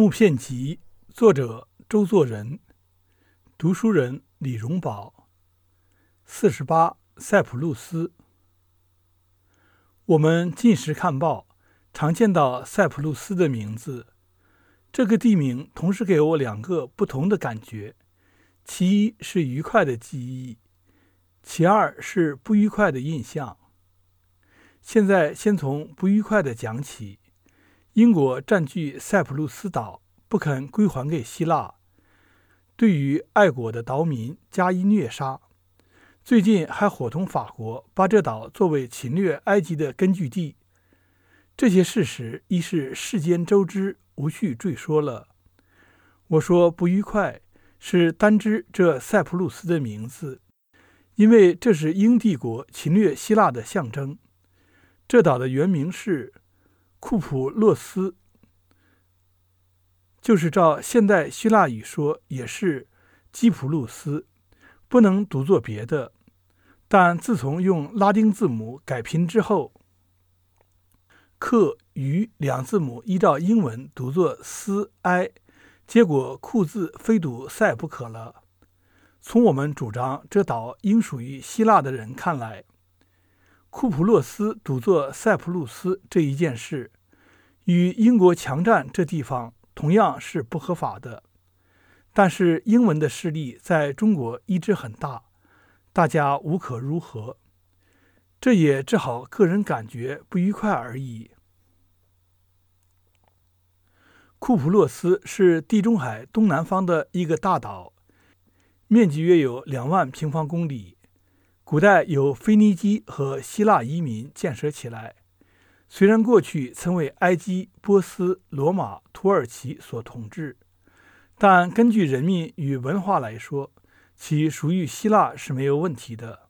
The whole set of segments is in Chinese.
木片集》，作者周作人，读书人李荣宝。四十八，塞浦路斯。我们近时看报，常见到塞浦路斯的名字。这个地名同时给我两个不同的感觉：其一是愉快的记忆，其二是不愉快的印象。现在先从不愉快的讲起。英国占据塞浦路斯岛，不肯归还给希腊，对于爱国的岛民加以虐杀。最近还伙同法国把这岛作为侵略埃及的根据地。这些事实已是世间周知，无需赘说了。我说不愉快，是单知这塞浦路斯的名字，因为这是英帝国侵略希腊的象征。这岛的原名是。库普洛斯，就是照现代希腊语说，也是基普路斯，不能读作别的。但自从用拉丁字母改拼之后，克与两字母依照英文读作斯埃，结果库字非读塞不可了。从我们主张这岛应属于希腊的人看来，库普洛斯读作塞浦路斯这一件事，与英国强占这地方同样是不合法的。但是英文的势力在中国一直很大，大家无可如何，这也只好个人感觉不愉快而已。库普洛斯是地中海东南方的一个大岛，面积约有两万平方公里。古代由腓尼基和希腊移民建设起来。虽然过去曾为埃及、波斯、罗马、土耳其所统治，但根据人民与文化来说，其属于希腊是没有问题的。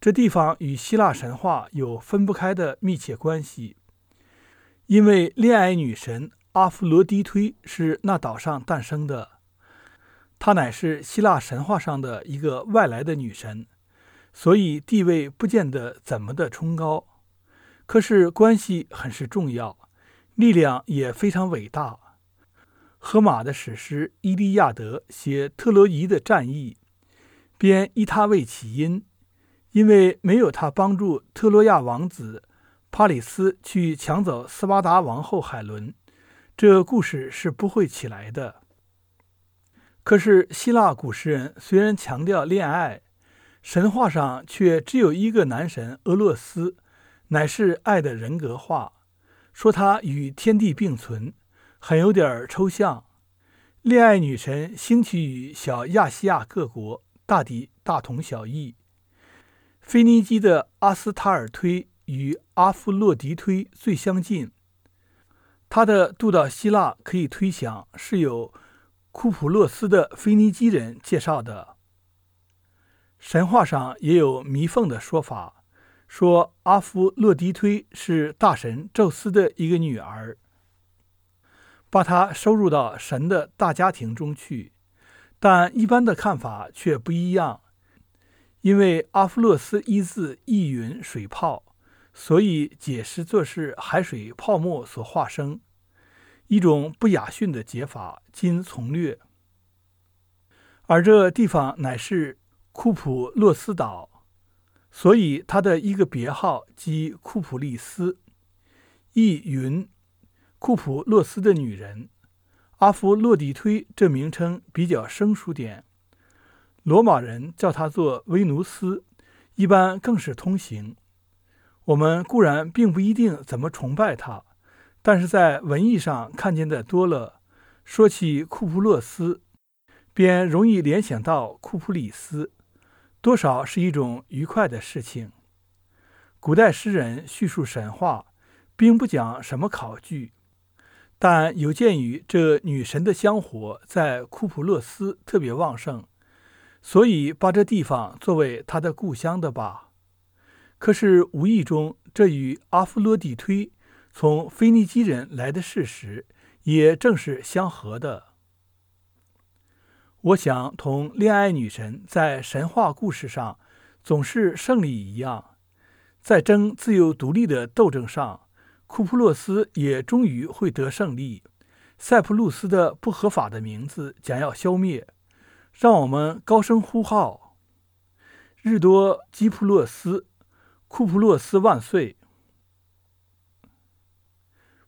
这地方与希腊神话有分不开的密切关系，因为恋爱女神阿芙罗狄忒是那岛上诞生的，她乃是希腊神话上的一个外来的女神。所以地位不见得怎么的崇高，可是关系很是重要，力量也非常伟大。荷马的史诗《伊利亚德》写特洛伊的战役，便以他为起因，因为没有他帮助特洛亚王子帕里斯去抢走斯巴达王后海伦，这故事是不会起来的。可是希腊古诗人虽然强调恋爱，神话上却只有一个男神俄洛斯，乃是爱的人格化，说他与天地并存，很有点抽象。恋爱女神兴起于小亚细亚各国，大抵大同小异。腓尼基的阿斯塔尔忒与阿夫洛狄忒最相近，他的渡到希腊可以推想是由库普洛斯的腓尼基人介绍的。神话上也有弥缝的说法，说阿夫洛狄忒是大神宙斯的一个女儿，把她收入到神的大家庭中去。但一般的看法却不一样，因为阿夫洛斯一字意云水泡，所以解释作是海水泡沫所化生，一种不雅驯的解法，今从略。而这地方乃是。库普洛斯岛，所以它的一个别号即库普利斯，意云库普洛斯的女人。阿弗洛狄忒这名称比较生疏点，罗马人叫她做维努斯，一般更是通行。我们固然并不一定怎么崇拜她，但是在文艺上看见的多了，说起库普洛斯，便容易联想到库普里斯。多少是一种愉快的事情。古代诗人叙述神话，并不讲什么考据，但有鉴于这女神的香火在库普洛斯特别旺盛，所以把这地方作为她的故乡的吧。可是无意中，这与阿弗洛狄忒从腓尼基人来的事实，也正是相合的。我想，同恋爱女神在神话故事上总是胜利一样，在争自由独立的斗争上，库普洛斯也终于会得胜利。塞浦路斯的不合法的名字将要消灭，让我们高声呼号：“日多基普洛斯，库普洛斯万岁！”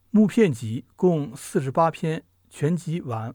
木片集共四十八篇，全集完。